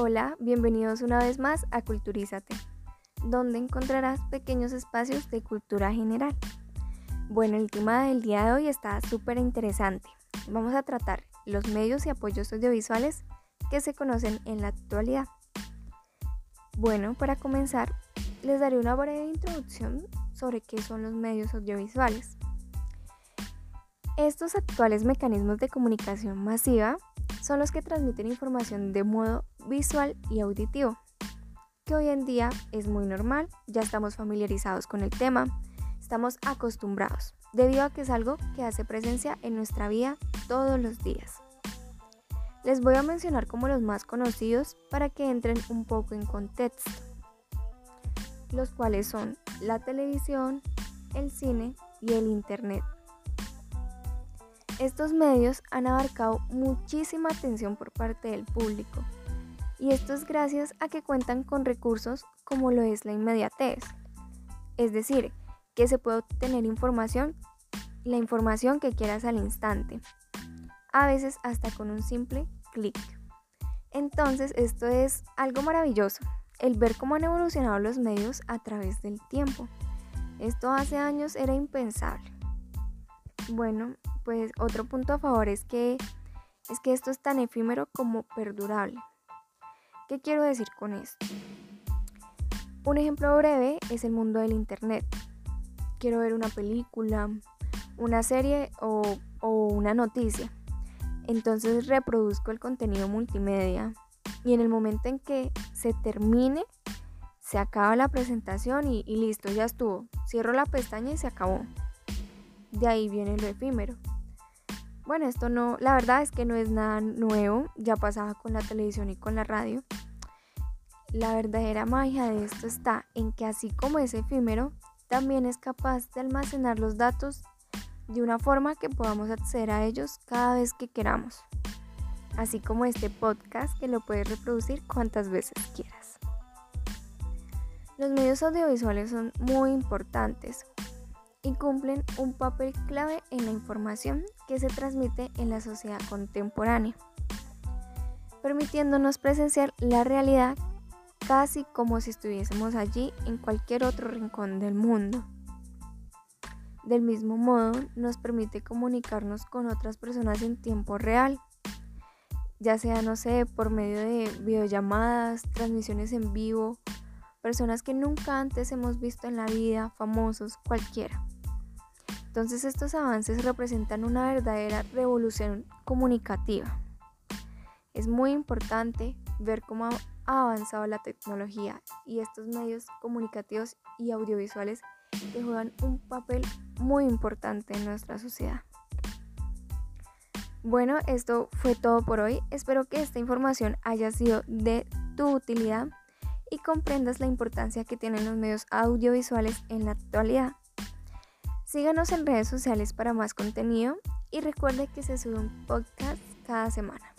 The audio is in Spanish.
Hola, bienvenidos una vez más a Culturízate, donde encontrarás pequeños espacios de cultura general. Bueno, el tema del día de hoy está súper interesante. Vamos a tratar los medios y apoyos audiovisuales que se conocen en la actualidad. Bueno, para comenzar, les daré una breve introducción sobre qué son los medios audiovisuales. Estos actuales mecanismos de comunicación masiva son los que transmiten información de modo visual y auditivo, que hoy en día es muy normal, ya estamos familiarizados con el tema, estamos acostumbrados, debido a que es algo que hace presencia en nuestra vida todos los días. Les voy a mencionar como los más conocidos para que entren un poco en contexto, los cuales son la televisión, el cine y el internet. Estos medios han abarcado muchísima atención por parte del público y esto es gracias a que cuentan con recursos como lo es la inmediatez. Es decir, que se puede obtener información, la información que quieras al instante, a veces hasta con un simple clic. Entonces esto es algo maravilloso, el ver cómo han evolucionado los medios a través del tiempo. Esto hace años era impensable. Bueno, pues otro punto a favor es que, es que esto es tan efímero como perdurable. ¿Qué quiero decir con esto? Un ejemplo breve es el mundo del Internet. Quiero ver una película, una serie o, una noticia. Entonces reproduzco el contenido multimedia y en el momento en que se termine, se acaba la presentación y, y listo, ya estuvo. Cierro la pestaña y se acabó. De ahí viene lo efímero. Bueno, esto no, la verdad es que no es nada nuevo, ya pasaba con la televisión y con la radio. La verdadera magia de esto está en que así como es efímero, también es capaz de almacenar los datos de una forma que podamos acceder a ellos cada vez que queramos. Así como este podcast que lo puedes reproducir cuantas veces quieras. Los medios audiovisuales son muy importantes y cumplen un papel clave en la información que se transmite en la sociedad contemporánea, permitiéndonos presenciar la realidad casi como si estuviésemos allí en cualquier otro rincón del mundo. Del mismo modo, nos permite comunicarnos con otras personas en tiempo real, ya sea, no sé, por medio de videollamadas, transmisiones en vivo, personas que nunca antes hemos visto en la vida, famosos, cualquiera. Entonces estos avances representan una verdadera revolución comunicativa. Es muy importante ver cómo ha avanzado la tecnología y estos medios comunicativos y audiovisuales que juegan un papel muy importante en nuestra sociedad. Bueno, esto fue todo por hoy. Espero que esta información haya sido de tu utilidad y comprendas la importancia que tienen los medios audiovisuales en la actualidad. Síganos en redes sociales para más contenido y recuerde que se sube un podcast cada semana.